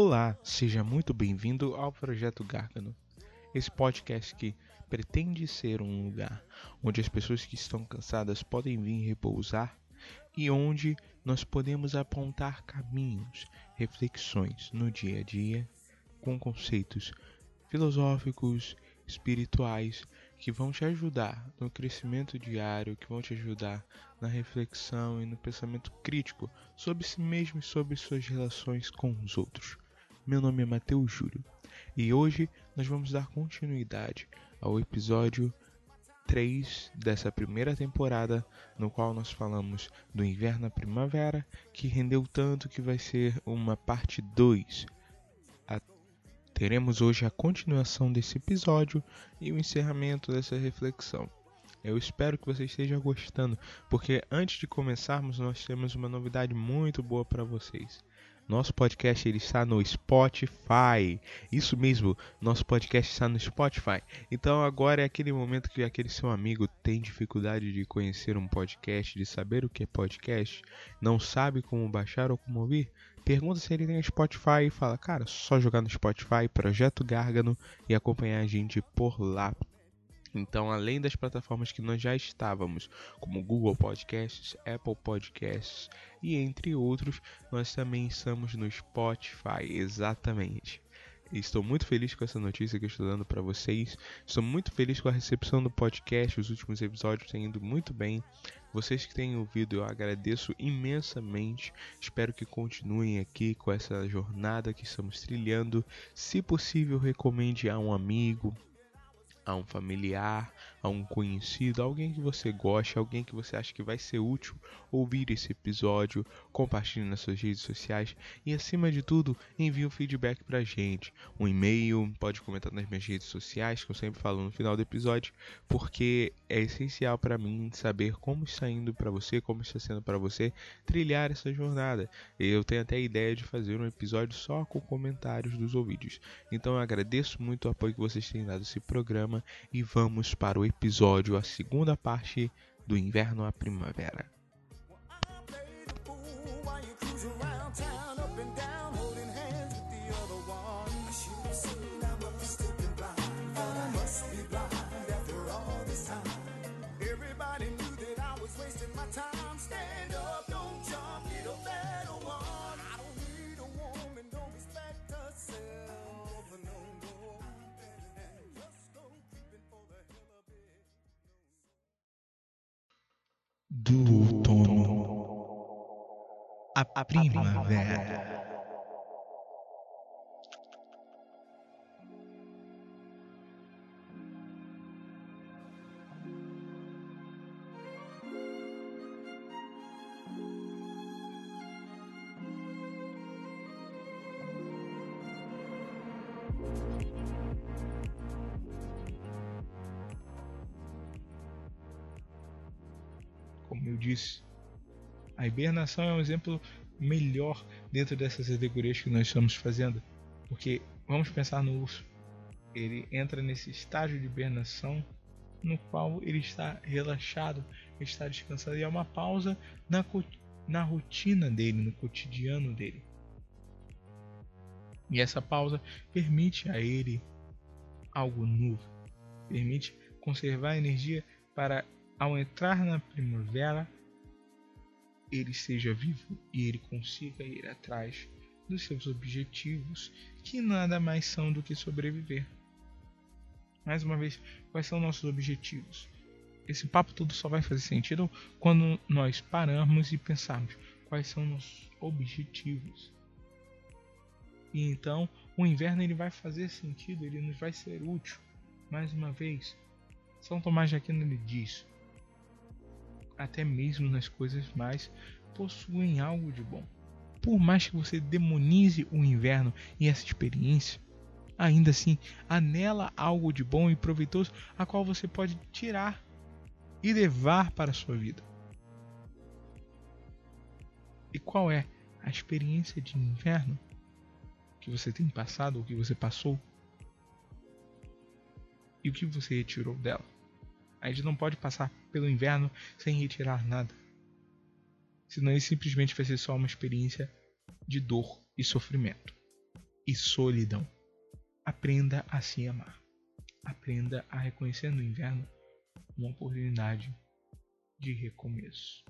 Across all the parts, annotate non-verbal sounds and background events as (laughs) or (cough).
Olá, seja muito bem-vindo ao Projeto Gárgano. Esse podcast que pretende ser um lugar onde as pessoas que estão cansadas podem vir repousar e onde nós podemos apontar caminhos, reflexões no dia a dia com conceitos filosóficos, espirituais que vão te ajudar no crescimento diário, que vão te ajudar na reflexão e no pensamento crítico sobre si mesmo e sobre suas relações com os outros. Meu nome é Matheus Júlio e hoje nós vamos dar continuidade ao episódio 3 dessa primeira temporada, no qual nós falamos do inverno à primavera, que rendeu tanto que vai ser uma parte 2. A- Teremos hoje a continuação desse episódio e o encerramento dessa reflexão. Eu espero que você esteja gostando, porque antes de começarmos, nós temos uma novidade muito boa para vocês. Nosso podcast ele está no Spotify. Isso mesmo, nosso podcast está no Spotify. Então agora é aquele momento que aquele seu amigo tem dificuldade de conhecer um podcast, de saber o que é podcast, não sabe como baixar ou como ouvir. Pergunta se ele tem Spotify e fala, cara, só jogar no Spotify, Projeto Gárgano e acompanhar a gente por lá. Então, além das plataformas que nós já estávamos, como Google Podcasts, Apple Podcasts e entre outros, nós também estamos no Spotify, exatamente. Estou muito feliz com essa notícia que estou dando para vocês. Estou muito feliz com a recepção do podcast. Os últimos episódios têm ido muito bem. Vocês que têm ouvido, eu agradeço imensamente. Espero que continuem aqui com essa jornada que estamos trilhando. Se possível, recomende a um amigo, a um familiar, a um conhecido, alguém que você goste, alguém que você acha que vai ser útil ouvir esse episódio, compartilhe nas suas redes sociais e acima de tudo, envie um feedback pra gente, um e-mail, pode comentar nas minhas redes sociais, que eu sempre falo no final do episódio, porque é essencial para mim saber como está indo para você, como está sendo para você trilhar essa jornada. Eu tenho até a ideia de fazer um episódio só com comentários dos ouvidos. Então eu agradeço muito o apoio que vocês têm dado a esse programa e vamos para o episódio, a segunda parte do inverno à primavera. À primavera. Como eu disse, a hibernação é um exemplo melhor dentro dessas alegorias que nós estamos fazendo. Porque vamos pensar no urso. Ele entra nesse estágio de hibernação no qual ele está relaxado, está descansado e é uma pausa na, na rotina dele, no cotidiano dele. E essa pausa permite a ele algo novo, permite conservar energia para ao entrar na primavera ele esteja vivo e ele consiga ir atrás dos seus objetivos, que nada mais são do que sobreviver. Mais uma vez, quais são nossos objetivos? Esse papo todo só vai fazer sentido quando nós pararmos e pensarmos quais são nossos objetivos. E então, o inverno ele vai fazer sentido, ele nos vai ser útil. Mais uma vez, São Tomás de Aquino ele diz: até mesmo nas coisas mais possuem algo de bom. Por mais que você demonize o inverno e essa experiência, ainda assim há nela algo de bom e proveitoso a qual você pode tirar e levar para a sua vida. E qual é a experiência de inverno que você tem passado ou que você passou? E o que você retirou dela? A gente não pode passar pelo inverno sem retirar nada. Senão isso simplesmente vai ser só uma experiência de dor e sofrimento e solidão. Aprenda a se amar. Aprenda a reconhecer no inverno uma oportunidade de recomeço.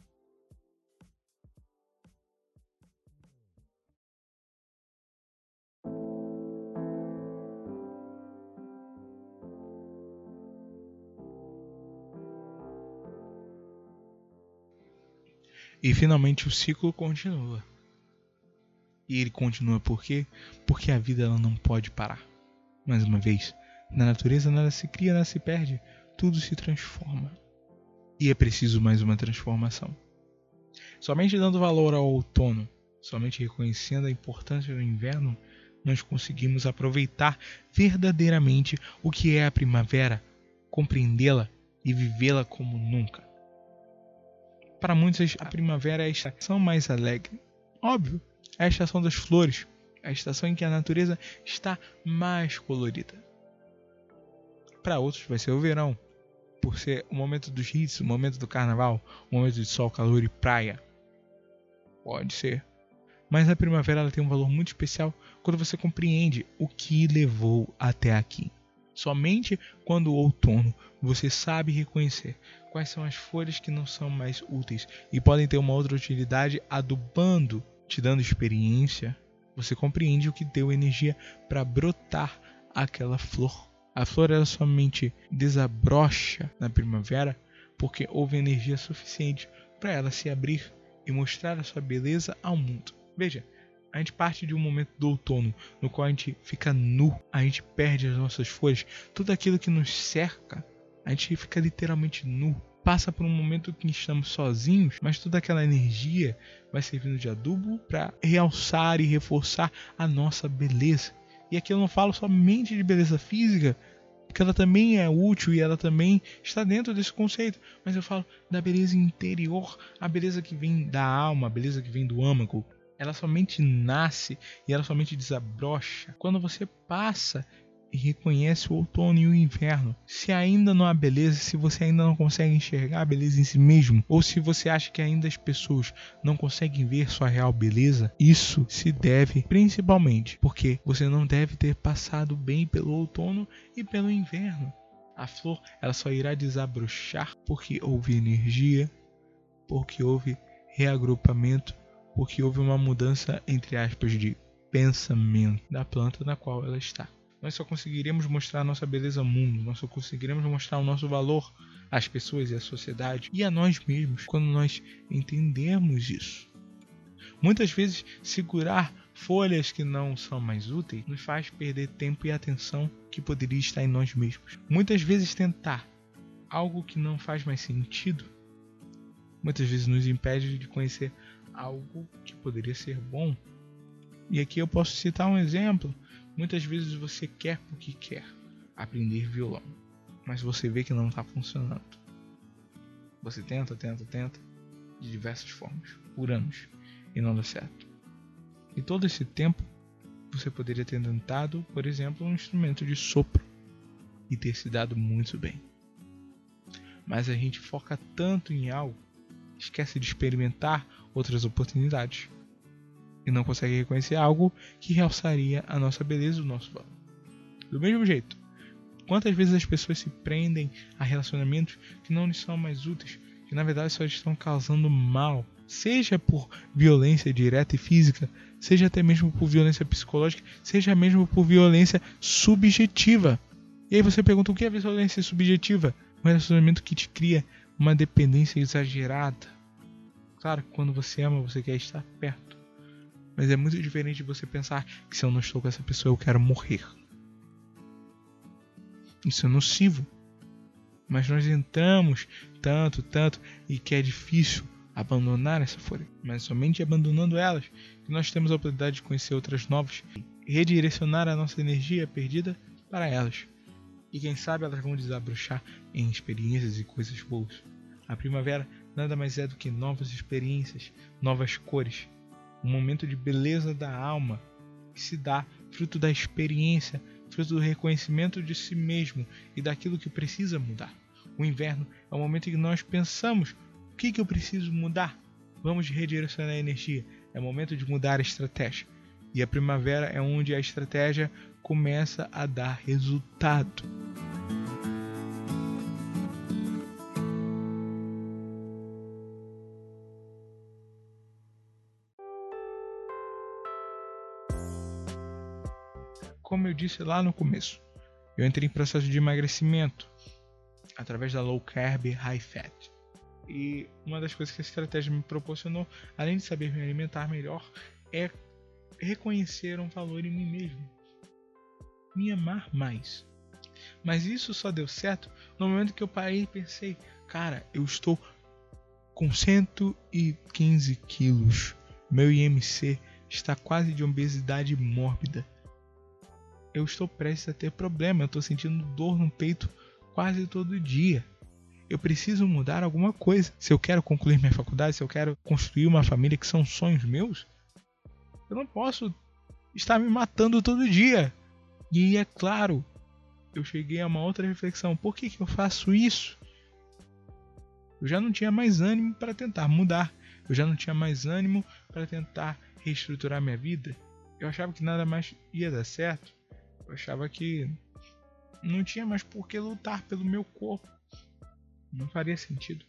E finalmente o ciclo continua. E ele continua por quê? Porque a vida ela não pode parar. Mais uma vez, na natureza nada se cria, nada se perde, tudo se transforma. E é preciso mais uma transformação. Somente dando valor ao outono, somente reconhecendo a importância do inverno, nós conseguimos aproveitar verdadeiramente o que é a primavera, compreendê-la e vivê-la como nunca. Para muitos, a primavera é a estação mais alegre. Óbvio, é a estação das flores, é a estação em que a natureza está mais colorida. Para outros, vai ser o verão, por ser o momento dos hits, o momento do carnaval, o momento de sol, calor e praia. Pode ser. Mas a primavera tem um valor muito especial quando você compreende o que levou até aqui. Somente quando o outono você sabe reconhecer quais são as folhas que não são mais úteis e podem ter uma outra utilidade adubando, te dando experiência, você compreende o que deu energia para brotar aquela flor. A flor ela somente desabrocha na primavera porque houve energia suficiente para ela se abrir e mostrar a sua beleza ao mundo. Veja, a gente parte de um momento do outono no qual a gente fica nu, a gente perde as nossas folhas, tudo aquilo que nos cerca, a gente fica literalmente nu. Passa por um momento que estamos sozinhos, mas toda aquela energia vai servindo de adubo para realçar e reforçar a nossa beleza. E aqui eu não falo somente de beleza física, porque ela também é útil e ela também está dentro desse conceito, mas eu falo da beleza interior, a beleza que vem da alma, a beleza que vem do âmago, ela somente nasce e ela somente desabrocha quando você passa e reconhece o outono e o inverno. Se ainda não há beleza, se você ainda não consegue enxergar a beleza em si mesmo, ou se você acha que ainda as pessoas não conseguem ver sua real beleza, isso se deve principalmente porque você não deve ter passado bem pelo outono e pelo inverno. A flor ela só irá desabrochar porque houve energia, porque houve reagrupamento porque houve uma mudança, entre aspas, de pensamento da planta na qual ela está. Nós só conseguiremos mostrar a nossa beleza ao mundo, nós só conseguiremos mostrar o nosso valor às pessoas e à sociedade e a nós mesmos quando nós entendermos isso. Muitas vezes, segurar folhas que não são mais úteis nos faz perder tempo e atenção que poderia estar em nós mesmos. Muitas vezes, tentar algo que não faz mais sentido muitas vezes nos impede de conhecer algo que poderia ser bom. E aqui eu posso citar um exemplo. Muitas vezes você quer porque quer aprender violão, mas você vê que não está funcionando. Você tenta, tenta, tenta, de diversas formas, por anos, e não dá certo. E todo esse tempo você poderia ter tentado, por exemplo, um instrumento de sopro e ter se dado muito bem. Mas a gente foca tanto em algo, esquece de experimentar outras oportunidades e não consegue reconhecer algo que realçaria a nossa beleza e o nosso valor. Do mesmo jeito, quantas vezes as pessoas se prendem a relacionamentos que não lhes são mais úteis, que na verdade só estão causando mal, seja por violência direta e física, seja até mesmo por violência psicológica, seja mesmo por violência subjetiva. E aí você pergunta o que é violência subjetiva? Um relacionamento que te cria uma dependência exagerada, Claro que quando você ama, você quer estar perto. Mas é muito diferente de você pensar que se eu não estou com essa pessoa, eu quero morrer. Isso é nocivo. Mas nós entramos tanto, tanto, e que é difícil abandonar essa folha. Mas somente abandonando elas que nós temos a oportunidade de conhecer outras novas e redirecionar a nossa energia perdida para elas. E quem sabe elas vão desabrochar em experiências e coisas boas. A primavera nada mais é do que novas experiências, novas cores, um momento de beleza da alma que se dá fruto da experiência, fruto do reconhecimento de si mesmo e daquilo que precisa mudar. O inverno é o momento em que nós pensamos: o que, que eu preciso mudar? Vamos redirecionar a energia. É momento de mudar a estratégia. E a primavera é onde a estratégia começa a dar resultado. Disse lá no começo, eu entrei em processo de emagrecimento através da low carb high fat. E uma das coisas que a estratégia me proporcionou, além de saber me alimentar melhor, é reconhecer um valor em mim mesmo. Me amar mais. Mas isso só deu certo no momento que eu parei e pensei, cara, eu estou com 115 quilos. Meu IMC está quase de obesidade mórbida. Eu estou prestes a ter problema, eu estou sentindo dor no peito quase todo dia eu preciso mudar alguma coisa. Se eu quero concluir minha faculdade, se eu quero construir uma família que são sonhos meus, eu não posso estar me matando todo dia. E é claro, eu cheguei a uma outra reflexão: por que, que eu faço isso? Eu já não tinha mais ânimo para tentar mudar. Eu já não tinha mais ânimo para tentar reestruturar minha vida. Eu achava que nada mais ia dar certo. Eu achava que não tinha mais por que lutar pelo meu corpo. Não faria sentido.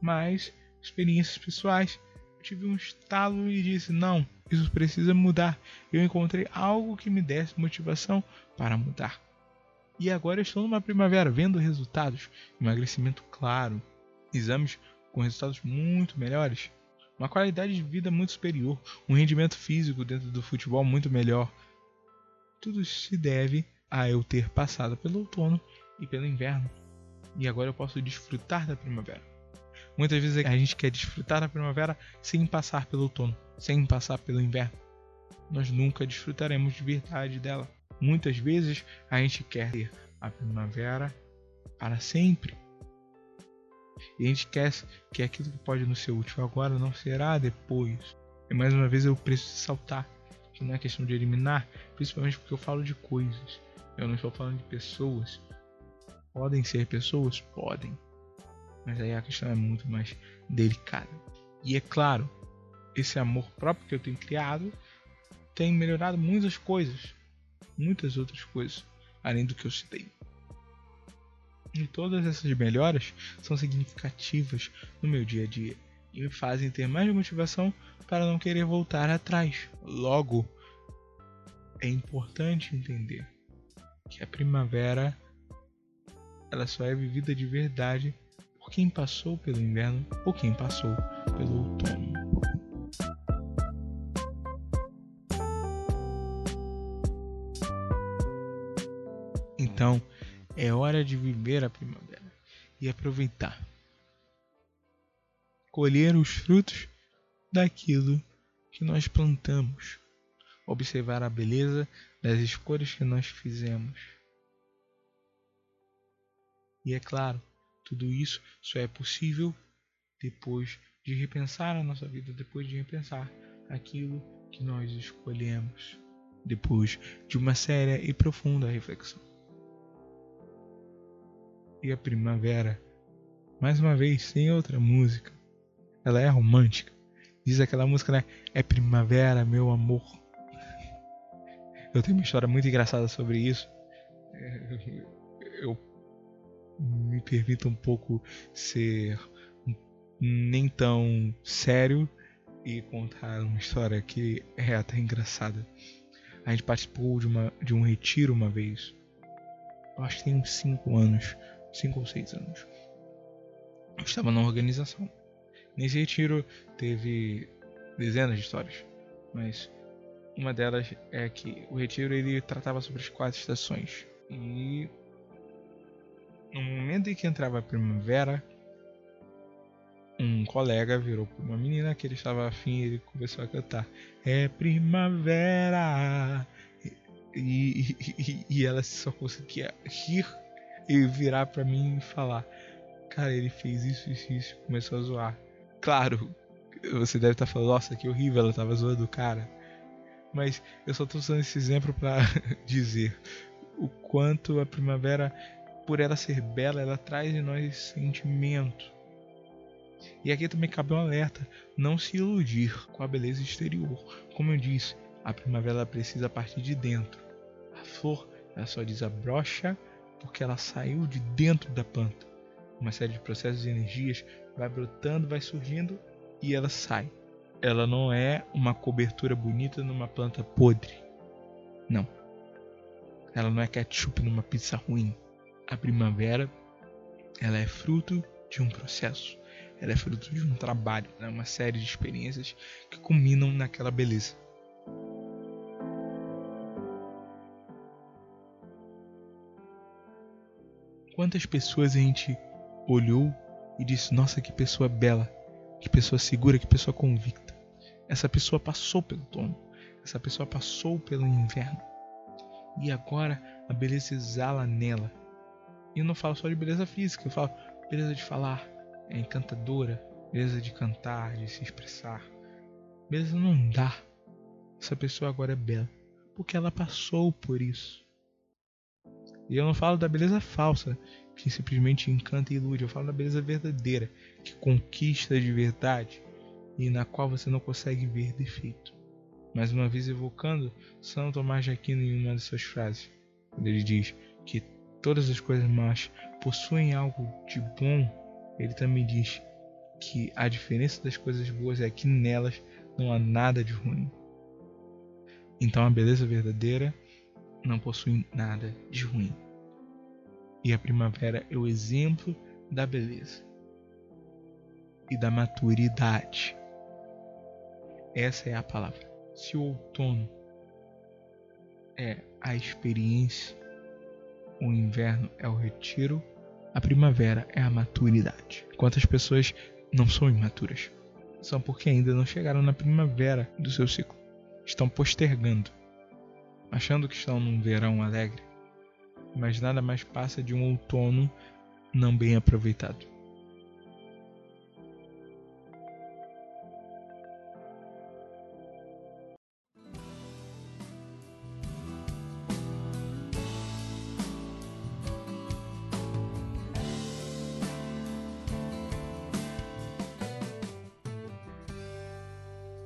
Mas, experiências pessoais, eu tive um estalo e disse: não, isso precisa mudar. Eu encontrei algo que me desse motivação para mudar. E agora estou numa primavera vendo resultados, emagrecimento claro, exames com resultados muito melhores, uma qualidade de vida muito superior, um rendimento físico dentro do futebol muito melhor. Tudo se deve a eu ter passado pelo outono e pelo inverno e agora eu posso desfrutar da primavera. Muitas vezes a gente quer desfrutar da primavera sem passar pelo outono, sem passar pelo inverno. Nós nunca desfrutaremos de verdade dela. Muitas vezes a gente quer ter a primavera para sempre. E a gente quer que aquilo que pode nos ser útil agora não será depois. E mais uma vez eu preciso saltar que não é questão de eliminar, principalmente porque eu falo de coisas. Eu não estou falando de pessoas. Podem ser pessoas? Podem. Mas aí a questão é muito mais delicada. E é claro, esse amor próprio que eu tenho criado tem melhorado muitas coisas. Muitas outras coisas. Além do que eu citei. E todas essas melhoras são significativas no meu dia a dia e me fazem ter mais motivação para não querer voltar atrás. Logo, é importante entender que a primavera ela só é vivida de verdade por quem passou pelo inverno ou quem passou pelo outono. Então, é hora de viver a primavera e aproveitar. Colher os frutos daquilo que nós plantamos. Observar a beleza das escolhas que nós fizemos e é claro, tudo isso só é possível depois de repensar a nossa vida, depois de repensar aquilo que nós escolhemos, depois de uma séria e profunda reflexão. E a primavera, mais uma vez, sem outra música, ela é romântica. Diz aquela música, né? É primavera, meu amor. Eu tenho uma história muito engraçada sobre isso. É, eu me permita um pouco ser nem tão sério e contar uma história que é até engraçada. A gente participou de, uma, de um retiro uma vez. Eu acho que tem uns 5 anos, 5 ou 6 anos. Eu estava na organização. Nesse retiro teve dezenas de histórias, mas uma delas é que o retiro ele tratava sobre as quatro estações. E no momento em que entrava a primavera, um colega virou para uma menina que ele estava afim e ele começou a cantar É primavera e, e, e ela só conseguia rir e virar para mim e falar Cara, ele fez isso, isso, isso começou a zoar Claro, você deve estar tá falando, nossa, que horrível, ela estava zoando o cara Mas eu só estou usando esse exemplo para (laughs) dizer o quanto a primavera por ela ser bela, ela traz em nós sentimento. E aqui também cabe um alerta: não se iludir com a beleza exterior. Como eu disse, a primavera precisa partir de dentro. A flor ela só desabrocha porque ela saiu de dentro da planta. Uma série de processos e energias vai brotando, vai surgindo e ela sai. Ela não é uma cobertura bonita numa planta podre. Não. Ela não é ketchup numa pizza ruim. A primavera, ela é fruto de um processo. Ela é fruto de um trabalho, né? uma série de experiências que culminam naquela beleza. Quantas pessoas a gente olhou e disse: Nossa, que pessoa bela, que pessoa segura, que pessoa convicta. Essa pessoa passou pelo outono, essa pessoa passou pelo inverno. E agora a beleza exala nela. E eu não falo só de beleza física, eu falo beleza de falar, é encantadora, beleza de cantar, de se expressar. Beleza não dá. Essa pessoa agora é bela, porque ela passou por isso. E eu não falo da beleza falsa, que simplesmente encanta e ilude. Eu falo da beleza verdadeira, que conquista de verdade e na qual você não consegue ver defeito. Mais uma vez evocando São Tomás de Aquino em uma de suas frases, quando ele diz que todas as coisas más possuem algo de bom, ele também diz que a diferença das coisas boas é que nelas não há nada de ruim. Então a beleza verdadeira não possui nada de ruim. E a primavera é o exemplo da beleza e da maturidade. Essa é a palavra. Se o outono é a experiência, o inverno é o retiro, a primavera é a maturidade. Quantas pessoas não são imaturas? São porque ainda não chegaram na primavera do seu ciclo. Estão postergando achando que estão num verão alegre, mas nada mais passa de um outono não bem aproveitado.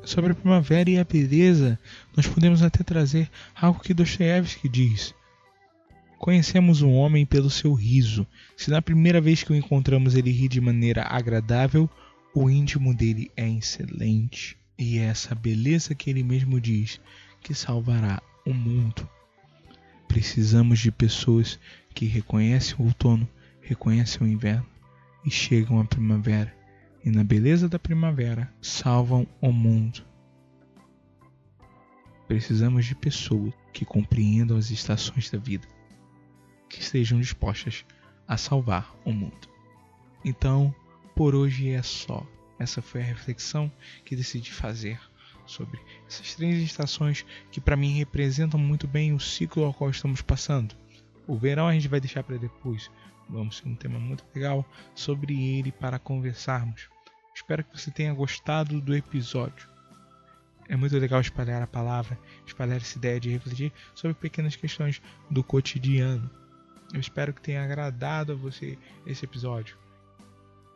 Sobre a primavera e a beleza, nós podemos até trazer algo que Dostoiévski diz. Conhecemos um homem pelo seu riso. Se na primeira vez que o encontramos ele ri de maneira agradável, o íntimo dele é excelente. E é essa beleza que ele mesmo diz que salvará o mundo. Precisamos de pessoas que reconhecem o outono, reconhecem o inverno e chegam à primavera e na beleza da primavera salvam o mundo. Precisamos de pessoas que compreendam as estações da vida, que estejam dispostas a salvar o mundo. Então, por hoje é só. Essa foi a reflexão que decidi fazer sobre essas três estações que para mim representam muito bem o ciclo ao qual estamos passando. O verão a gente vai deixar para depois. Vamos ter um tema muito legal sobre ele para conversarmos. Espero que você tenha gostado do episódio. É muito legal espalhar a palavra, espalhar essa ideia de refletir sobre pequenas questões do cotidiano. Eu espero que tenha agradado a você esse episódio.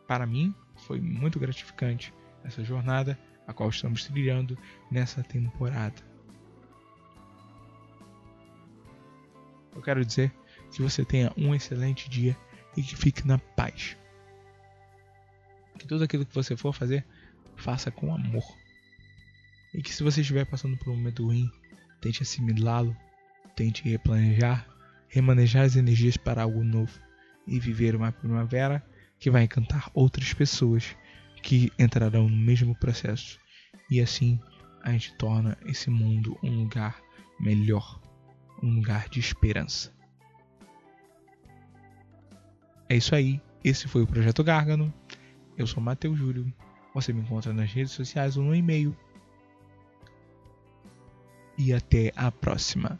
Para mim, foi muito gratificante essa jornada a qual estamos trilhando nessa temporada. Eu quero dizer que você tenha um excelente dia e que fique na paz que tudo aquilo que você for fazer, faça com amor. E que se você estiver passando por um momento ruim, tente assimilá-lo, tente replanejar, remanejar as energias para algo novo e viver uma primavera que vai encantar outras pessoas que entrarão no mesmo processo. E assim a gente torna esse mundo um lugar melhor, um lugar de esperança. É isso aí. Esse foi o Projeto Gárgano. Eu sou Matheus Júlio. Você me encontra nas redes sociais ou no e-mail. E até a próxima.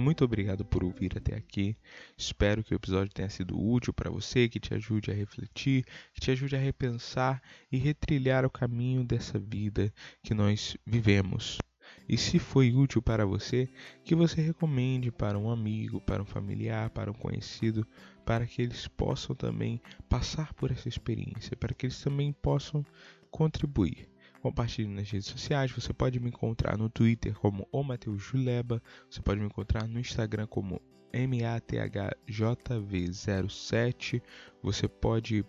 Muito obrigado por ouvir até aqui. Espero que o episódio tenha sido útil para você, que te ajude a refletir, que te ajude a repensar e retrilhar o caminho dessa vida que nós vivemos. E se foi útil para você, que você recomende para um amigo, para um familiar, para um conhecido, para que eles possam também passar por essa experiência, para que eles também possam contribuir. Compartilhe nas redes sociais. Você pode me encontrar no Twitter como o Mateus Juleba. Você pode me encontrar no Instagram como MATHJV07. Você pode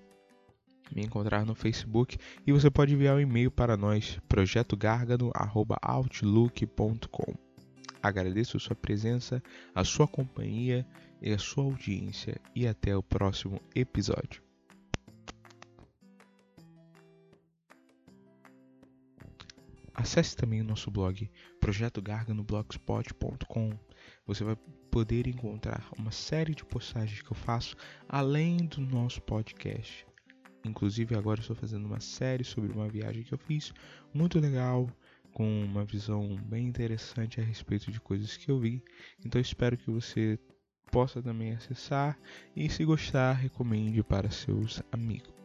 me encontrar no Facebook e você pode enviar um e-mail para nós projetogargano@outlook.com. Agradeço a sua presença, a sua companhia e a sua audiência e até o próximo episódio. Acesse também o nosso blog projetogarganoblogspot.com. Você vai poder encontrar uma série de postagens que eu faço além do nosso podcast. Inclusive agora estou fazendo uma série sobre uma viagem que eu fiz muito legal, com uma visão bem interessante a respeito de coisas que eu vi. Então espero que você possa também acessar e se gostar, recomende para seus amigos.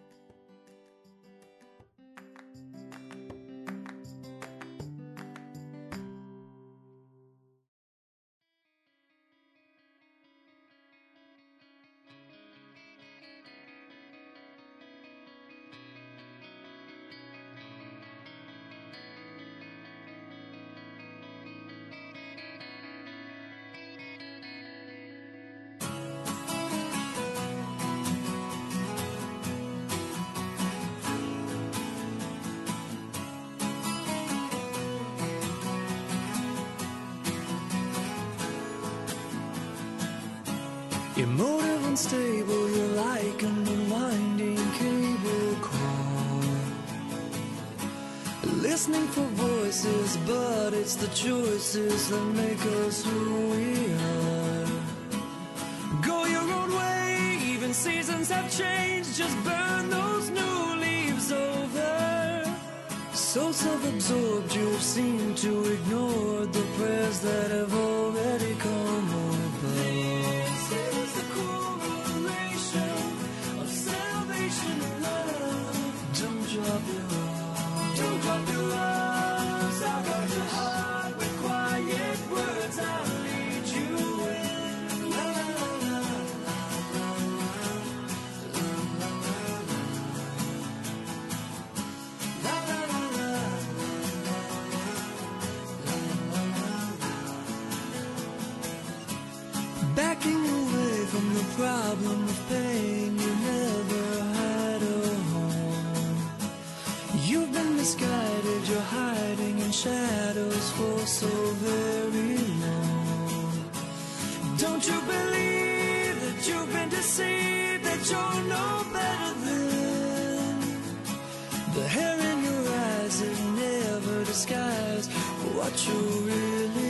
Unstable, you're like an unwinding cable car. Listening for voices, but it's the choices that make us who we are. Go your own way, even seasons have changed. Just burn those new leaves over. So self absorbed, you've seemed to ignore the prayers that have already come above. Don't drop your arms. Guard your heart with quiet words. I'll lead you in. La, la, la, la, la, la, la, la. Backing away from the problem of pain, shadows for so very long. Don't you believe that you've been deceived, that you're no better than the hair in your eyes? It never disguised what you really